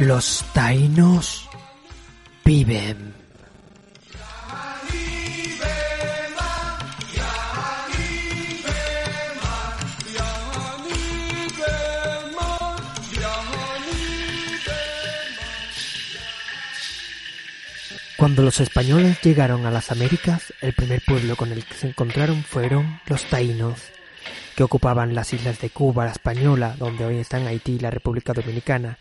Los taínos viven. Cuando los españoles llegaron a las Américas, el primer pueblo con el que se encontraron fueron los taínos, que ocupaban las islas de Cuba, la Española, donde hoy están Haití y la República Dominicana,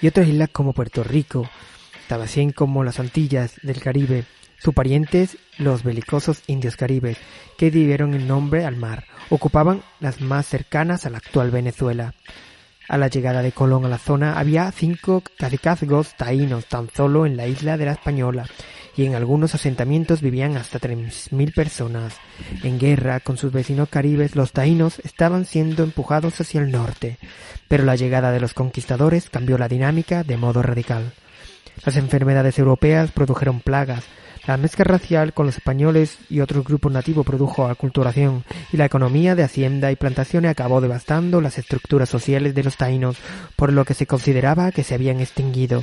y otras islas como Puerto Rico, también como las Antillas del Caribe, sus parientes, los belicosos indios caribes, que dieron el nombre al mar, ocupaban las más cercanas a la actual Venezuela. A la llegada de Colón a la zona había cinco cacicazgos taínos tan solo en la isla de la Española, y en algunos asentamientos vivían hasta tres mil personas. En guerra con sus vecinos caribes, los taínos estaban siendo empujados hacia el norte, pero la llegada de los conquistadores cambió la dinámica de modo radical. Las enfermedades europeas produjeron plagas, la mezcla racial con los españoles y otros grupos nativos produjo aculturación y la economía de hacienda y plantaciones acabó devastando las estructuras sociales de los taínos, por lo que se consideraba que se habían extinguido.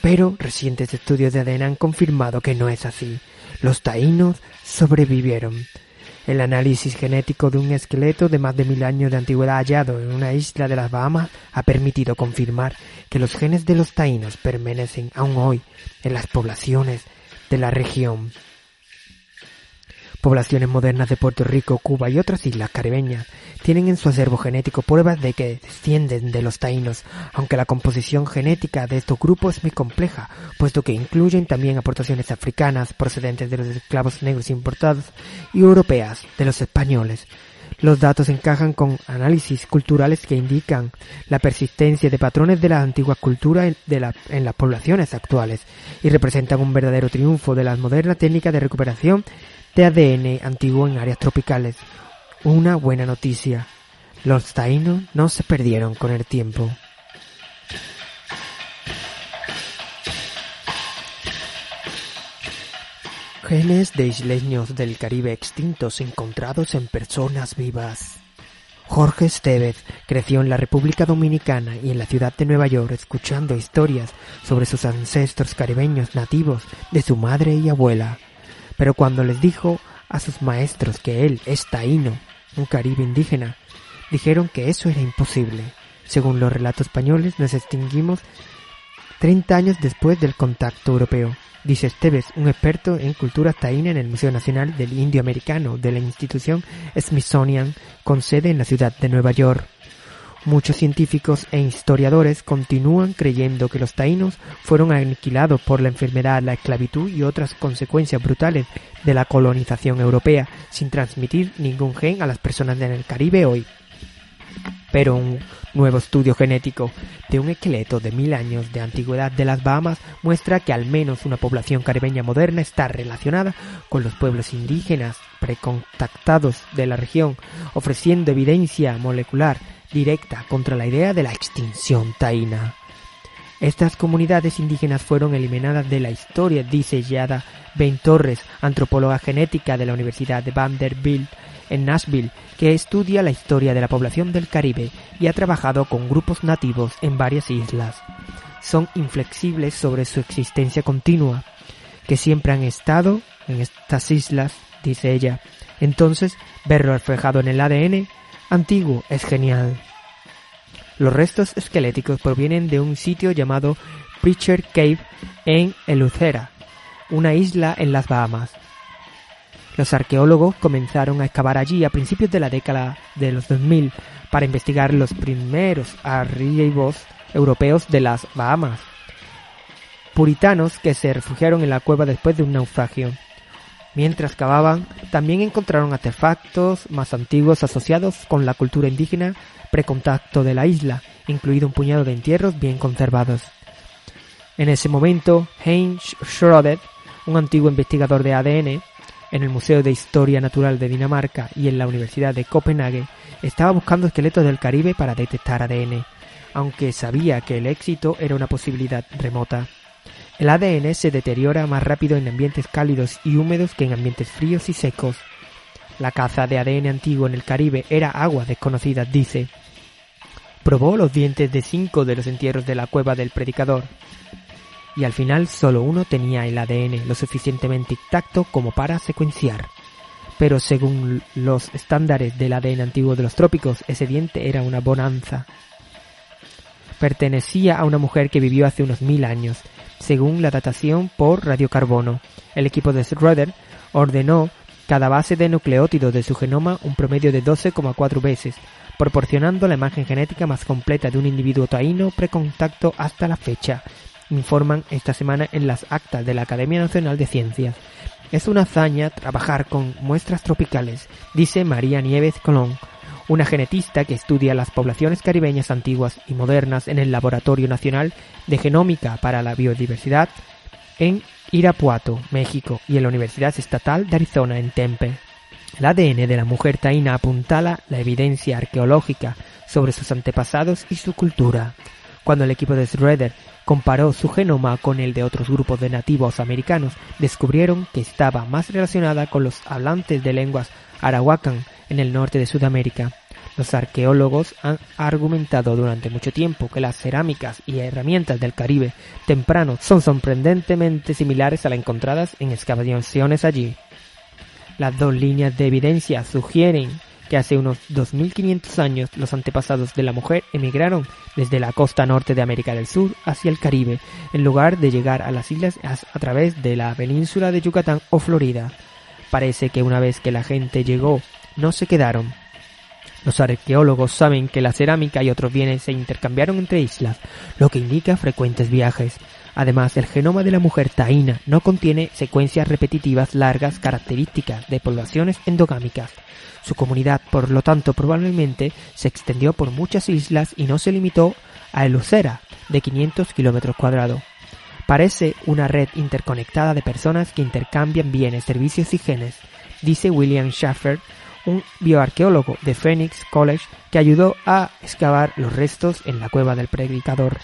Pero recientes estudios de ADN han confirmado que no es así. Los taínos sobrevivieron. El análisis genético de un esqueleto de más de mil años de antigüedad hallado en una isla de las Bahamas ha permitido confirmar que los genes de los taínos permanecen aún hoy en las poblaciones de la región. Poblaciones modernas de Puerto Rico, Cuba y otras islas caribeñas tienen en su acervo genético pruebas de que descienden de los taínos, aunque la composición genética de estos grupos es muy compleja, puesto que incluyen también aportaciones africanas procedentes de los esclavos negros importados y europeas de los españoles. Los datos encajan con análisis culturales que indican la persistencia de patrones de la antigua cultura en, en las poblaciones actuales y representan un verdadero triunfo de las modernas técnicas de recuperación de ADN antiguo en áreas tropicales. Una buena noticia. Los taínos no se perdieron con el tiempo. Genes de isleños del Caribe extintos encontrados en personas vivas. Jorge Estevez creció en la República Dominicana y en la ciudad de Nueva York escuchando historias sobre sus ancestros caribeños nativos de su madre y abuela. Pero cuando les dijo a sus maestros que él es taíno, un caribe indígena, dijeron que eso era imposible. Según los relatos españoles, nos extinguimos 30 años después del contacto europeo. Dice Esteves, un experto en cultura taína en el Museo Nacional del Indio Americano de la institución Smithsonian, con sede en la ciudad de Nueva York. Muchos científicos e historiadores continúan creyendo que los taínos fueron aniquilados por la enfermedad, la esclavitud y otras consecuencias brutales de la colonización europea, sin transmitir ningún gen a las personas del Caribe hoy. Pero un nuevo estudio genético de un esqueleto de mil años de antigüedad de las Bahamas muestra que al menos una población caribeña moderna está relacionada con los pueblos indígenas precontactados de la región, ofreciendo evidencia molecular directa contra la idea de la extinción taína. Estas comunidades indígenas fueron eliminadas de la historia, dice Yada Ben Torres, antropóloga genética de la Universidad de Vanderbilt en Nashville, que estudia la historia de la población del Caribe y ha trabajado con grupos nativos en varias islas. Son inflexibles sobre su existencia continua, que siempre han estado en estas islas, dice ella. Entonces, verlo reflejado en el ADN antiguo es genial. Los restos esqueléticos provienen de un sitio llamado Preacher Cave en Eleuthera, una isla en las Bahamas. Los arqueólogos comenzaron a excavar allí a principios de la década de los 2000 para investigar los primeros arribos europeos de las Bahamas, puritanos que se refugiaron en la cueva después de un naufragio. Mientras cavaban, también encontraron artefactos más antiguos asociados con la cultura indígena precontacto de la isla, incluido un puñado de entierros bien conservados. En ese momento, Heinz Schröder, un antiguo investigador de ADN, en el Museo de Historia Natural de Dinamarca y en la Universidad de Copenhague, estaba buscando esqueletos del Caribe para detectar ADN, aunque sabía que el éxito era una posibilidad remota. El ADN se deteriora más rápido en ambientes cálidos y húmedos que en ambientes fríos y secos. La caza de ADN antiguo en el Caribe era agua desconocida, dice. Probó los dientes de cinco de los entierros de la cueva del predicador, y al final solo uno tenía el ADN lo suficientemente intacto como para secuenciar. Pero según los estándares del ADN antiguo de los trópicos, ese diente era una bonanza. Pertenecía a una mujer que vivió hace unos mil años, según la datación por radiocarbono. El equipo de Schroeder ordenó cada base de nucleótido de su genoma un promedio de 12,4 veces, proporcionando la imagen genética más completa de un individuo taíno precontacto hasta la fecha, informan esta semana en las actas de la Academia Nacional de Ciencias. Es una hazaña trabajar con muestras tropicales, dice María Nieves Colón, una genetista que estudia las poblaciones caribeñas antiguas y modernas en el Laboratorio Nacional de Genómica para la Biodiversidad en Irapuato, México, y en la Universidad Estatal de Arizona en Tempe. El ADN de la mujer taína apuntala la evidencia arqueológica sobre sus antepasados y su cultura. Cuando el equipo de Schroeder comparó su genoma con el de otros grupos de nativos americanos, descubrieron que estaba más relacionada con los hablantes de lenguas arahuacan en el norte de Sudamérica. Los arqueólogos han argumentado durante mucho tiempo que las cerámicas y herramientas del Caribe temprano son sorprendentemente similares a las encontradas en excavaciones allí. Las dos líneas de evidencia sugieren que hace unos 2500 años los antepasados de la mujer emigraron desde la costa norte de América del Sur hacia el Caribe, en lugar de llegar a las islas a través de la península de Yucatán o Florida. Parece que una vez que la gente llegó, no se quedaron. Los arqueólogos saben que la cerámica y otros bienes se intercambiaron entre islas, lo que indica frecuentes viajes. Además, el genoma de la mujer taína no contiene secuencias repetitivas largas características de poblaciones endogámicas. Su comunidad, por lo tanto, probablemente se extendió por muchas islas y no se limitó a Elucera, de 500 kilómetros cuadrados. Parece una red interconectada de personas que intercambian bienes, servicios y genes, dice William Schaffer, un bioarqueólogo de Phoenix College que ayudó a excavar los restos en la cueva del predicador.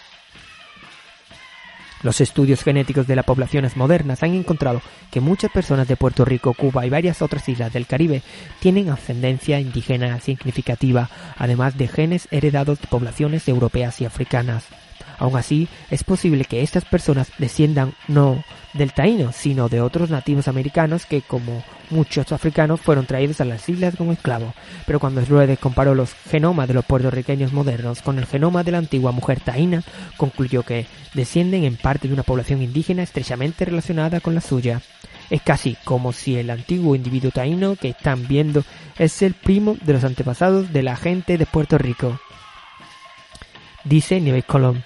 Los estudios genéticos de las poblaciones modernas han encontrado que muchas personas de Puerto Rico, Cuba y varias otras islas del Caribe tienen ascendencia indígena significativa, además de genes heredados de poblaciones europeas y africanas. Aun así, es posible que estas personas desciendan no del taíno, sino de otros nativos americanos que, como muchos africanos, fueron traídos a las islas como esclavos. Pero cuando Schroeder comparó los genomas de los puertorriqueños modernos con el genoma de la antigua mujer taína, concluyó que descienden en parte de una población indígena estrechamente relacionada con la suya. Es casi como si el antiguo individuo taíno que están viendo es el primo de los antepasados de la gente de Puerto Rico. Dice Nieves Colón.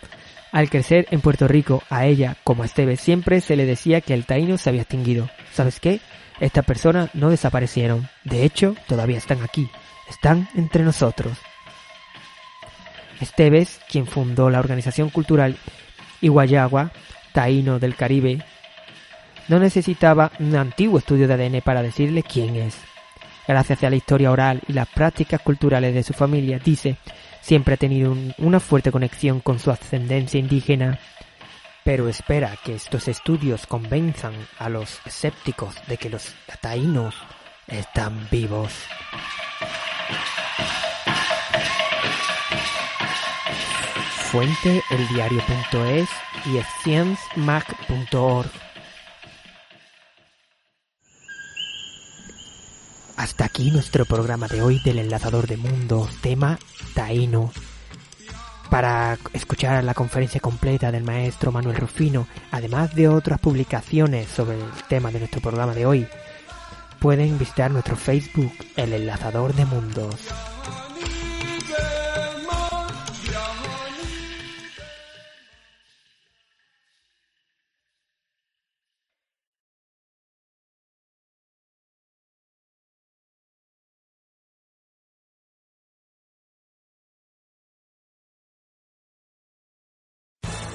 Al crecer en Puerto Rico, a ella, como a Esteves, siempre se le decía que el taíno se había extinguido. ¿Sabes qué? Estas personas no desaparecieron. De hecho, todavía están aquí. Están entre nosotros. Esteves, quien fundó la organización cultural Iguayagua, taíno del Caribe, no necesitaba un antiguo estudio de ADN para decirle quién es. Gracias a la historia oral y las prácticas culturales de su familia, dice, Siempre ha tenido una fuerte conexión con su ascendencia indígena, pero espera que estos estudios convenzan a los escépticos de que los taínos están vivos. Fuente eldiario.es y sciencemac.org Hasta aquí nuestro programa de hoy del enlazador de mundos, tema taíno. Para escuchar la conferencia completa del maestro Manuel Rufino, además de otras publicaciones sobre el tema de nuestro programa de hoy, pueden visitar nuestro Facebook, El Enlazador de Mundos.